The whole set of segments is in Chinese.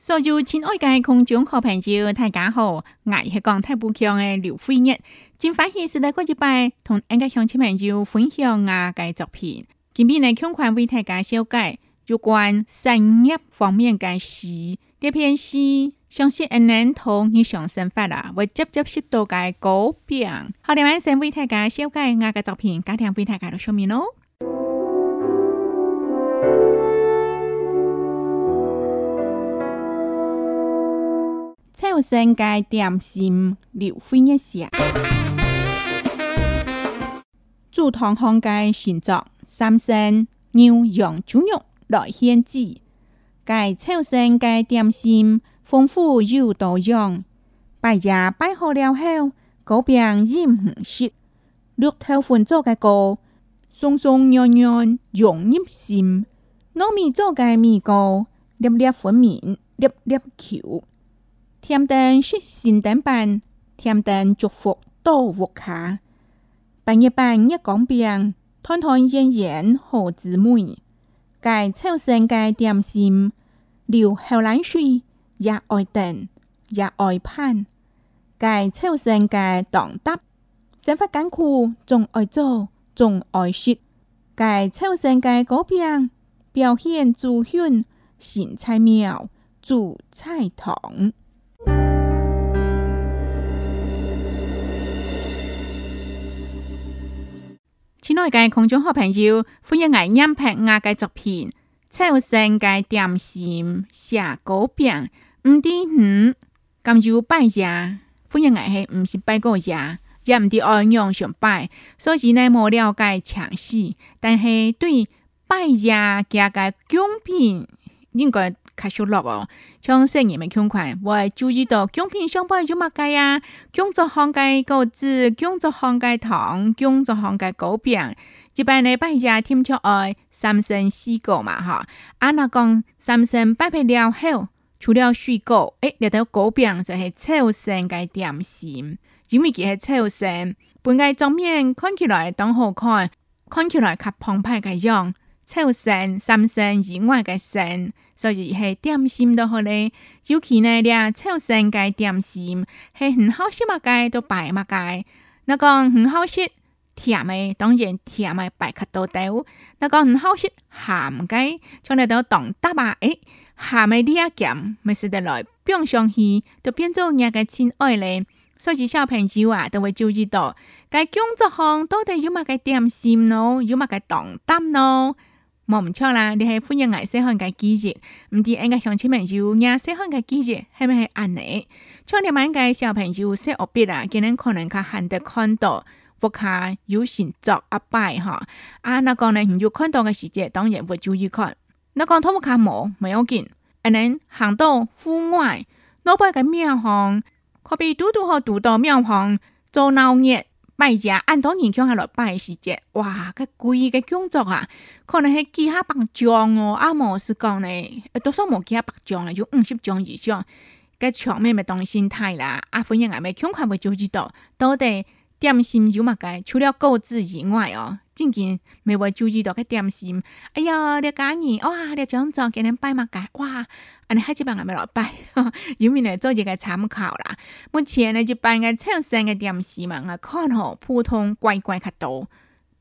所有亲爱的观众好朋友，大家好，我是讲太不强的刘辉日，今次系四六个礼拜同啱家乡亲朋友分享我嘅作品，今边嚟慷慨为大家小解有关生活方面嘅诗，这篇诗相信你能同日上生活啦，或接接触到嘅高变。好啦，我先为大家小解我嘅作品，今天为大家度说明咯。生菜点心，留飞一下。煮汤方街选作三鲜、牛羊猪肉来献祭，该炒生该点心，丰富又多样。白茶摆好了后，果饼已唔熟，绿头粉做嘅糕，松松软软，融入心，糯米做嘅米糕，粒粒粉面，粒粒球。天灯是神灯伴，天灯祝福多福卡。半日伴日光变，团团圆圆好姊妹。该超生该点心，流后人水也爱等也爱盼。该超生该懂得，生活艰苦总爱做总爱学。该超生该改病，表现自信心菜苗，煮菜汤。亲爱的观众好朋友，欢迎来欣赏我的作品《蔡有生嘅点心、蛇果饼》五点鱼、甘做败家，欢迎来系五是败过家，也唔知安样想败，所以呢无了解详细，但是对败家家嘅公平应该。c a s 哦。像 w nut 喎，將我係注意到姜片上邊有芝麻雞啊，姜汁糖雞個汁，姜汁糖雞糖，姜汁糖雞果餅，一般嚟擺嘢添出愛三生四果嘛嚇，阿那讲三生摆配了后，除了水果，誒，呢到果餅就係秋生嘅甜心，因為佢係秋生，本嚟正面看起來当好看，看起來黑蓬蓬嘅樣。臭生、三生以外嘅生，所以系点心都好咧。尤其呢啲臭生嘅点心，系很好食啊！介都摆嘛。该那讲很好食甜嘅，当然甜嘅白较都得。嗱讲很好食咸嘅，像嚟到冻得啊。诶，咸味你也咸，咪食得来，变上去都变做人嘅亲爱咧。所以小朋友啊，都会注意到，该工作行到底有麦个点心咯，有麦个冻得咯。冇唔错啦，你系欢迎眼识看嘅季节，唔知啲乡亲朋友眼识看嘅季节系咪系尼？早你们嘅小朋友识学别啦，佢哋可能佢行得看到，我睇有先做阿拜哈。啊，那个呢，你就看到嘅时节，当然会注意看。那个睇唔到冇，没有见。啊，能行到户外，路边嘅庙旁，可比嘟嘟和嘟到庙旁做闹热。买家按当年乡下落拜时节，哇，个贵个讲作啊，可能系几哈百张哦，阿莫是讲咧，多少莫加百张咧，就五十张以上。个场面咪当心态啦，阿反正阿咪尽看咪就知道到底。点心就嘛个，除了购置以外哦，最近每位酒遇到个点心。哎呀，了今年我下了讲座，给摆嘛哇，安尼海几班阿咪来摆，因为来做一个参考啦。目前呢，一般个产山个点心嘛，看吼普通乖乖、较多、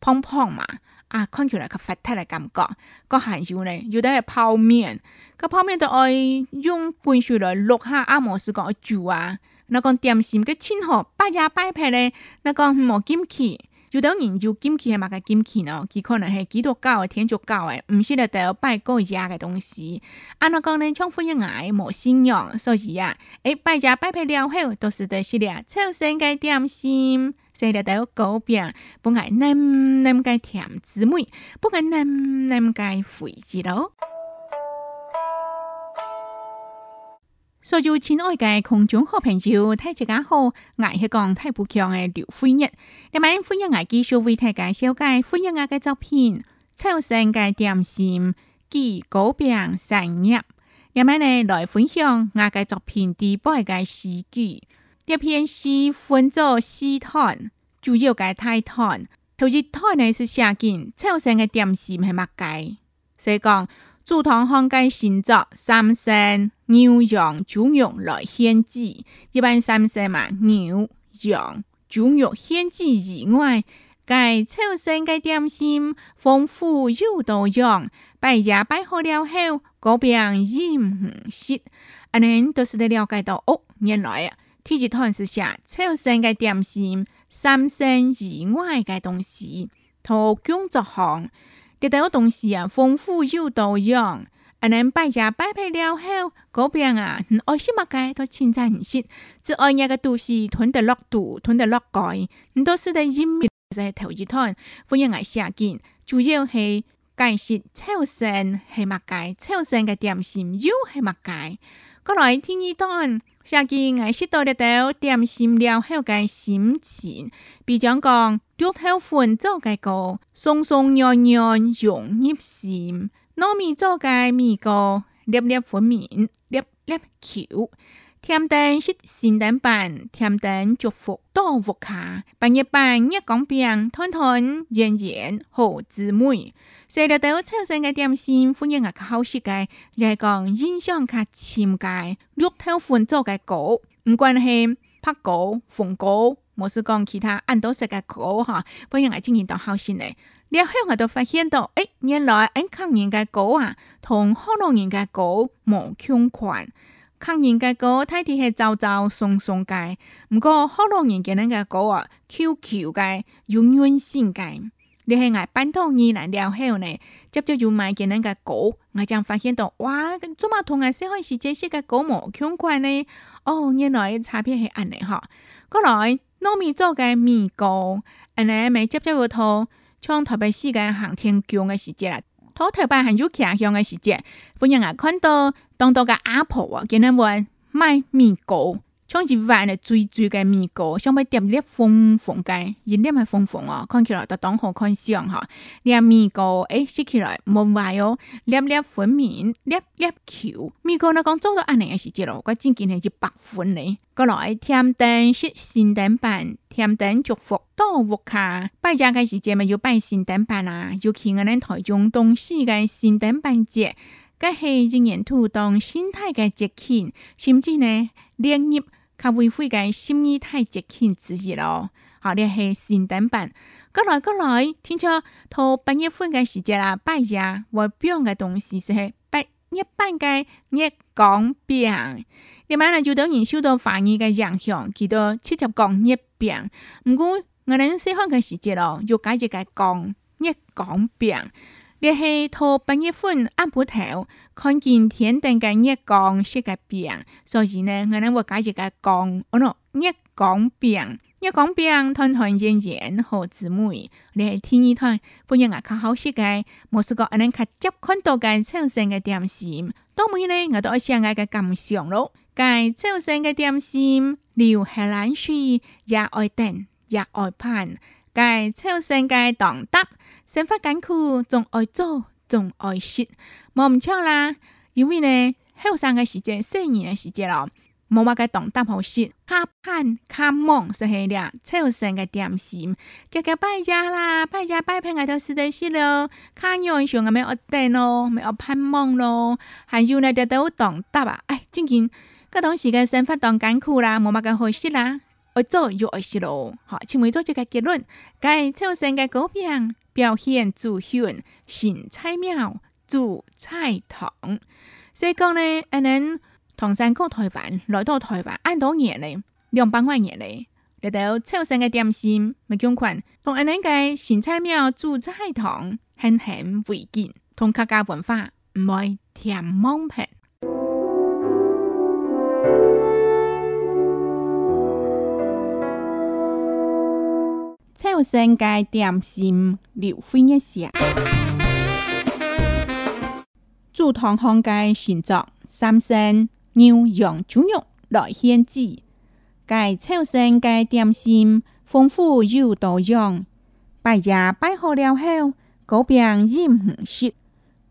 胖胖嘛，啊，看起来较发达的感觉。个还有呢，有得个泡面，个泡面就爱用滚水来落下阿毛丝个煮啊。那讲点心个清火、摆牙、摆皮咧，那讲无禁忌，就等人有禁忌系万个禁忌咯，佢可能系几多高诶，天就高诶，唔适合得败高牙嘅东西。啊，那讲你穿服要矮，无信仰，所以啊，诶，摆牙摆皮了后，都是得些个抽身嘅点心，些个第一高病，不碍那么个甜滋味，不碍那么个肥子咯。所有亲爱的空中好朋友，大家好，我是讲太富强的刘辉日。今日辉日我继续为大家修改辉日我的作品《超生嘅点心》，及果饼生日。今日呢，来分享我的作品第八个诗句。这篇诗分作四段，主要嘅太段，头一段呢是写景，超生的点心系乜嘅？所以讲，主堂放嘅星座三星。牛羊猪肉来献祭，一般三声嘛，牛羊猪肉献祭以外，该超生该点心丰富又多样。摆家摆好了后，各边饮唔食。阿都是得了解到屋原来啊，提一趟是下超生该点心三生以外嘅东西，头工作行。得到东西啊，丰富又多样。阿恁摆只摆批料好，嗰边啊，爱心物界都真在唔识，只二日个度是囤得落度，囤得落盖。你到时在一面，就系投资团，欢迎我下见。主要系介绍超生系物界，超生嘅点心又系物界。过来听一段，下见爱识到哩到点心料好嘅心情，比讲讲，料好款做嘅糕，松松软软，容易心。糯米做粿，米糕粒粒分明，粒粒球。甜蛋是咸蛋饭，甜蛋祝福多福卡，半日饭热讲饼，团团圆圆好姊妹。食了到车上个点心，富人个口世界，日讲印象卡深界，绿豆粉做个糕，唔管系白糕、凤糕。我是讲其他按度食嘅果哈，反而我今年到好心嘅。了后我都发现到，诶，原来印度人家果啊，同好多人家果冇相款。印人家果睇起系皱皱松松嘅，唔过好多人家人家果啊，Q Q 嘅软软性嘅。你系我搬到越南了后呢，接买越南嘅果，我将发现到，哇，咁做乜同我西方世界食嘅果冇相关呢？哦，原来差别系啱嘅哈。嗰来。糯米做嘅米糕，安尼每只只芋头，像特别细嘅航天桥嘅时节啦，土头板很久吃乡嘅时节，有人啊看到，当当嘅阿婆啊，今他们卖米糕。像一碗嘞最最个米糕，上边点点粒蜂蜂一粒系蜂蜂看起来就当好看香哈。粒米糕，哎，食起来冇坏哦，粒粒粉面，粒粒球。米糕呢讲做到安尼嘅时节咯，佢真嘅系一白粉呢。过来甜灯，说圣诞版，甜灯祝福多福卡。拜正个时节嘛，要拜圣诞版啊，要去我们台中东西个新诞版节，佢系一年初冬心态个节庆，甚至呢，连日。他未婚嘅心理太接近自己咯，好，你系新等版，过来过来，听着，到八月份嘅时节啦，毕业会表嘅东西是系毕业班月光讲表，你晚来就等于受到怀疑嘅影响，起到七十讲月饼。毋过，我哋细汉嘅时节咯，要解决嘅讲热讲表。你係拖半夜昏啱部頭，看见天頂嘅月光識嘅病，所以呢我諗我解一個光，哦咯，月光病，月光病，串串漸漸學字母，你係第二堂，今日我考好識嘅，冇試過我諗佢接看到嘅超生嘅點線，到尾呢我到阿祥阿嘅咁上咯，介超生嘅點線，聊係冷水，又愛等，又愛盼。该超生该懂得，生活艰苦，总爱做总爱说，冇唔错啦。因为呢，后生嘅时节，四年子嘅时节咯，冇话介当搭好说，较闲较所以呢，啦。超生嘅点心，家家拜家啦，拜家拜平外头死东西咯，较愿上阿咩阿顶咯，咩阿盼望咯，还有呢，啲都当搭啊！哎，最近这段时间生活当艰苦啦，冇话咁好说啦。我做有二十路，好，请问做这个结论，该抽生嘅狗病表现自炫新菜苗煮菜汤，所以讲呢，俺们唐山到台湾来到台湾按多年咧，两百多年咧，来到抽生嘅点心，咪讲款，从俺们嘅新菜苗煮菜汤，很很会见同客家文化唔会舔蒙骗。菜肴生芥点心留欢一下。祝汤行介选作三鲜、牛羊猪肉来献祭。介菜生芥点心丰富又多样。白茶摆好了后，各饼热烘烘。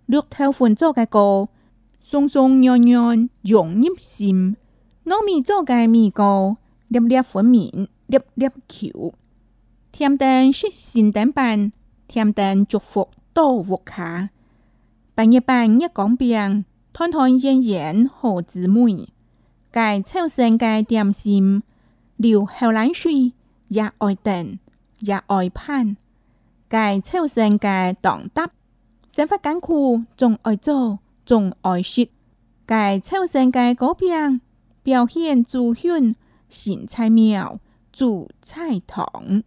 绿豆粉做个糕，松松软软，软人心。糯米做个米糕，粒粒粉面，粒粒球。天灯是神灯伴，天灯祝福多福卡。半夜半夜讲病，团团圆圆何滋味？该操心该点心，留后人税也爱等也爱盼。该操心该当得，生活艰苦总爱做总爱说。该操心该改病，表现自信心才妙，做菜汤。